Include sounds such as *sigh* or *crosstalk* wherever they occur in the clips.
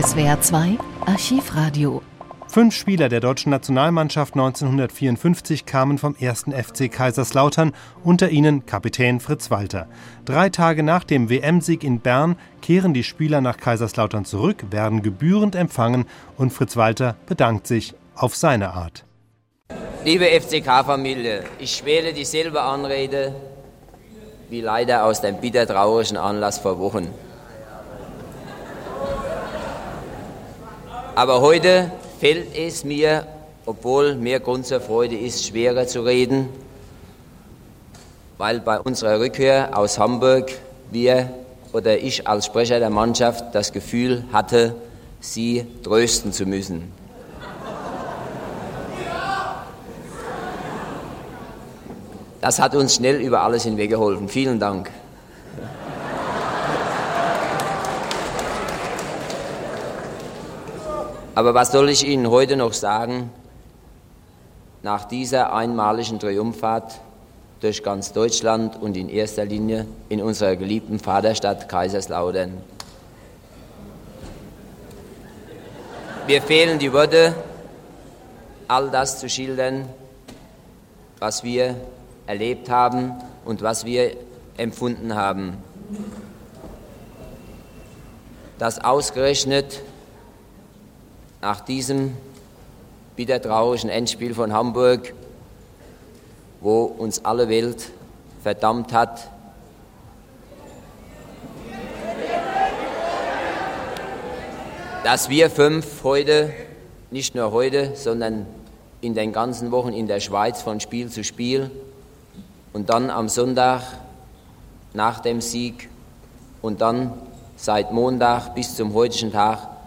SWR 2 Archivradio. Fünf Spieler der deutschen Nationalmannschaft 1954 kamen vom 1. FC Kaiserslautern, unter ihnen Kapitän Fritz Walter. Drei Tage nach dem WM-Sieg in Bern kehren die Spieler nach Kaiserslautern zurück, werden gebührend empfangen und Fritz Walter bedankt sich auf seine Art. Liebe FCK-Familie, ich wähle dieselbe Anrede wie leider aus dem bitter traurigen Anlass vor Wochen. Aber heute fällt es mir, obwohl mehr Grund zur Freude ist, schwerer zu reden, weil bei unserer Rückkehr aus Hamburg wir oder ich als Sprecher der Mannschaft das Gefühl hatte, sie trösten zu müssen. Das hat uns schnell über alles hinweg geholfen. Vielen Dank. Aber was soll ich Ihnen heute noch sagen? Nach dieser einmaligen Triumphfahrt durch ganz Deutschland und in erster Linie in unserer geliebten Vaterstadt Kaiserslautern. Mir fehlen die Worte, all das zu schildern, was wir erlebt haben und was wir empfunden haben. Dass ausgerechnet nach diesem bitter traurigen Endspiel von Hamburg, wo uns alle Welt verdammt hat, dass wir fünf heute, nicht nur heute, sondern in den ganzen Wochen in der Schweiz von Spiel zu Spiel und dann am Sonntag nach dem Sieg und dann seit Montag bis zum heutigen Tag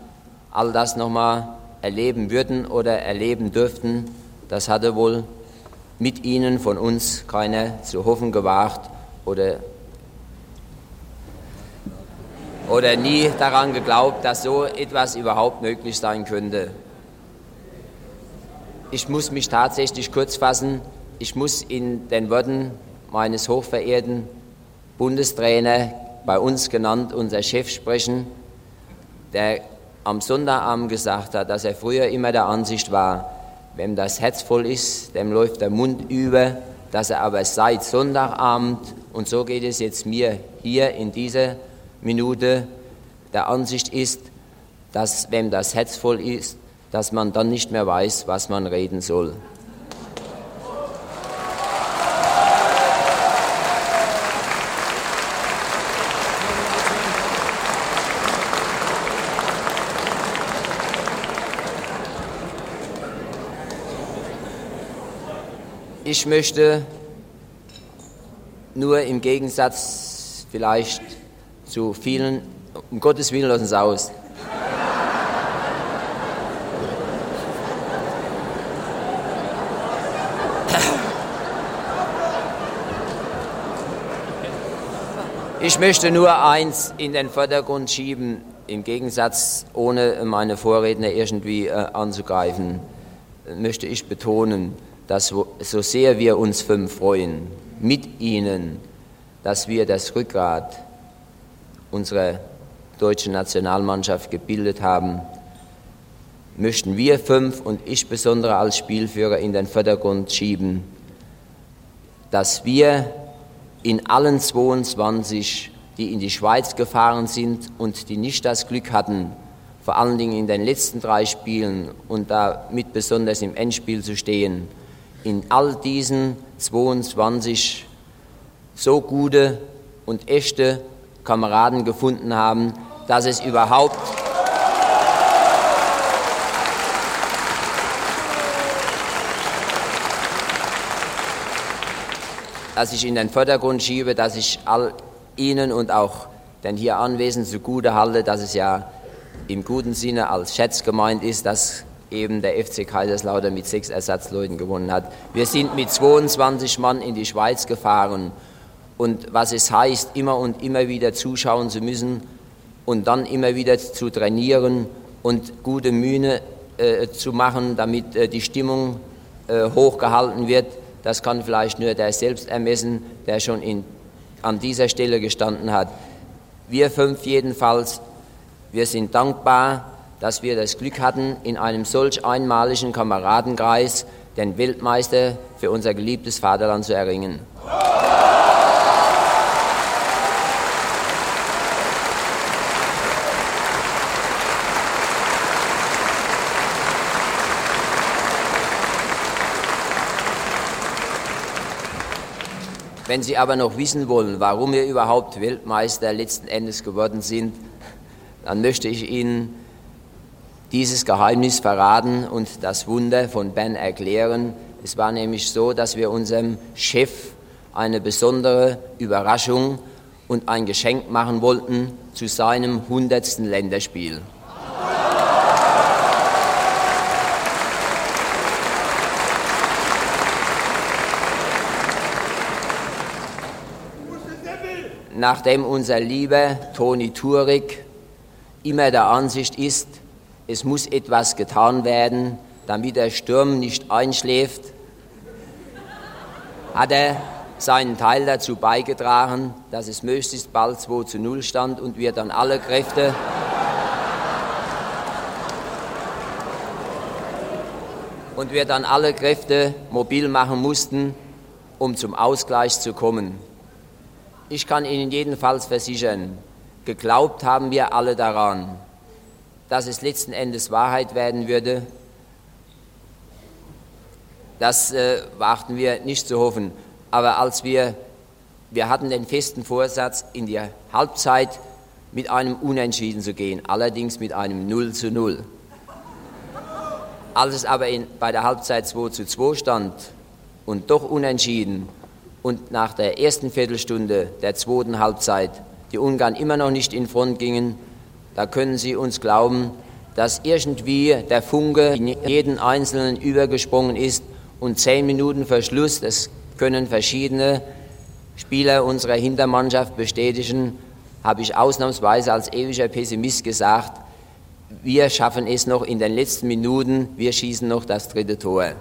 all das nochmal erleben würden oder erleben dürften, das hatte wohl mit ihnen von uns keiner zu hoffen gewagt oder, oder nie daran geglaubt, dass so etwas überhaupt möglich sein könnte. Ich muss mich tatsächlich kurz fassen. Ich muss in den Worten meines hochverehrten Bundestrainer, bei uns genannt unser Chef, sprechen, der am Sonntagabend gesagt hat, dass er früher immer der Ansicht war, wenn das Herz voll ist, dem läuft der Mund über, dass er aber seit Sonntagabend, und so geht es jetzt mir hier in dieser Minute, der Ansicht ist, dass wenn das Herz voll ist, dass man dann nicht mehr weiß, was man reden soll. Ich möchte nur im Gegensatz vielleicht zu vielen, um Gottes Willen lassen Sie aus. Ich möchte nur eins in den Vordergrund schieben, im Gegensatz, ohne meine Vorredner irgendwie äh, anzugreifen, möchte ich betonen, dass so sehr wir uns fünf freuen, mit Ihnen, dass wir das Rückgrat unserer deutschen Nationalmannschaft gebildet haben, möchten wir fünf und ich besonders als Spielführer in den Vordergrund schieben, dass wir in allen 22, die in die Schweiz gefahren sind und die nicht das Glück hatten, vor allen Dingen in den letzten drei Spielen und damit besonders im Endspiel zu stehen, in all diesen 22 so gute und echte Kameraden gefunden haben, dass es überhaupt dass ich in den Vordergrund schiebe, dass ich all Ihnen und auch den hier Anwesenden zugute halte, dass es ja im guten Sinne als Schätz gemeint ist, dass eben der FC Kaiserslautern mit sechs Ersatzleuten gewonnen hat. Wir sind mit 22 Mann in die Schweiz gefahren und was es heißt, immer und immer wieder zuschauen zu müssen und dann immer wieder zu trainieren und gute Mühe äh, zu machen, damit äh, die Stimmung äh, hochgehalten wird, das kann vielleicht nur der selbst ermessen, der schon in, an dieser Stelle gestanden hat. Wir fünf jedenfalls, wir sind dankbar, dass wir das Glück hatten, in einem solch einmaligen Kameradenkreis den Weltmeister für unser geliebtes Vaterland zu erringen. Wenn Sie aber noch wissen wollen, warum wir überhaupt Weltmeister letzten Endes geworden sind, dann möchte ich Ihnen dieses Geheimnis verraten und das Wunder von Ben erklären. Es war nämlich so, dass wir unserem Chef eine besondere Überraschung und ein Geschenk machen wollten zu seinem hundertsten Länderspiel. Nachdem unser lieber Toni Turig immer der Ansicht ist, es muss etwas getan werden, damit der Sturm nicht einschläft, hat er seinen Teil dazu beigetragen, dass es möglichst bald 2 zu 0 stand und wir dann alle Kräfte und wir dann alle Kräfte mobil machen mussten, um zum Ausgleich zu kommen. Ich kann Ihnen jedenfalls versichern, geglaubt haben wir alle daran dass es letzten Endes Wahrheit werden würde, das äh, wagten wir nicht zu hoffen. Aber als wir, wir hatten den festen Vorsatz, in die Halbzeit mit einem Unentschieden zu gehen, allerdings mit einem 0 zu 0. Als es aber in, bei der Halbzeit 2 zu 2 stand und doch unentschieden und nach der ersten Viertelstunde der zweiten Halbzeit die Ungarn immer noch nicht in Front gingen, da können Sie uns glauben, dass irgendwie der Funke in jeden Einzelnen übergesprungen ist und zehn Minuten Verschluss, das können verschiedene Spieler unserer Hintermannschaft bestätigen, habe ich ausnahmsweise als ewiger Pessimist gesagt, wir schaffen es noch in den letzten Minuten, wir schießen noch das dritte Tor.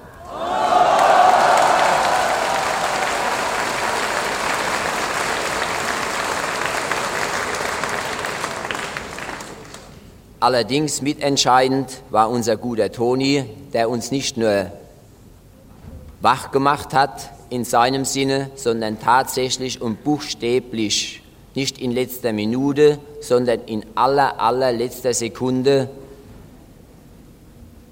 Allerdings mitentscheidend war unser guter Toni, der uns nicht nur wach gemacht hat in seinem Sinne, sondern tatsächlich und buchstäblich, nicht in letzter Minute, sondern in aller, allerletzter Sekunde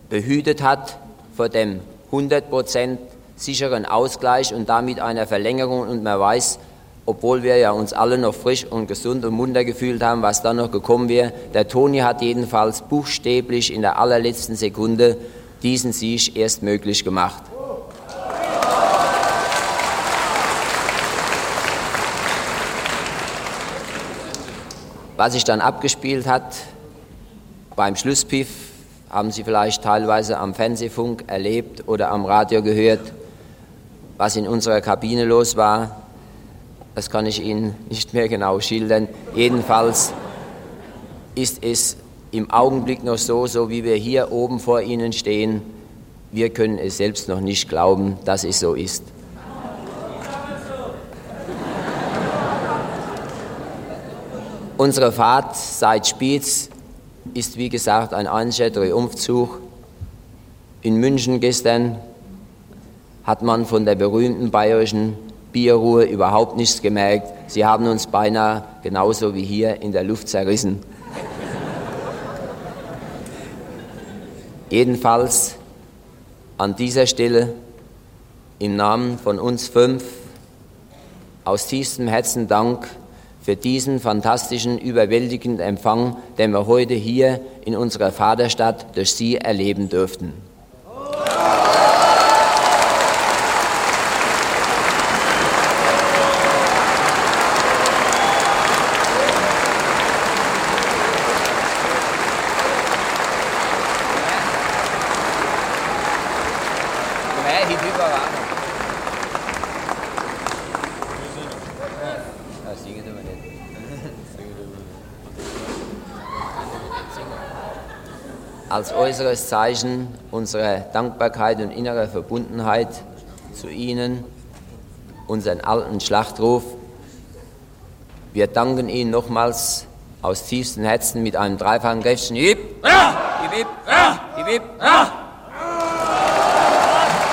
behütet hat vor dem 100% sicheren Ausgleich und damit einer Verlängerung. Und man weiß, obwohl wir ja uns alle noch frisch und gesund und munter gefühlt haben, was dann noch gekommen wäre. Der Toni hat jedenfalls buchstäblich in der allerletzten Sekunde diesen Sieg erst möglich gemacht. Was sich dann abgespielt hat beim Schlusspfiff, haben Sie vielleicht teilweise am Fernsehfunk erlebt oder am Radio gehört, was in unserer Kabine los war. Das kann ich Ihnen nicht mehr genau schildern. Jedenfalls ist es im Augenblick noch so, so wie wir hier oben vor Ihnen stehen. Wir können es selbst noch nicht glauben, dass es so ist. Unsere Fahrt seit Spiez ist wie gesagt ein einziger Triumphzug. In München gestern hat man von der berühmten bayerischen Bierruhe überhaupt nichts gemerkt. Sie haben uns beinahe genauso wie hier in der Luft zerrissen. Jedenfalls an dieser Stelle im Namen von uns fünf aus tiefstem Herzen Dank für diesen fantastischen, überwältigenden Empfang, den wir heute hier in unserer Vaterstadt durch Sie erleben dürften. *laughs* als äußeres Zeichen unserer Dankbarkeit und innerer Verbundenheit zu Ihnen unseren alten Schlachtruf. Wir danken Ihnen nochmals aus tiefstem Herzen mit einem dreifachen Kräftchen. Ja! Hip, hip. Ja. Hip, hip. Ja.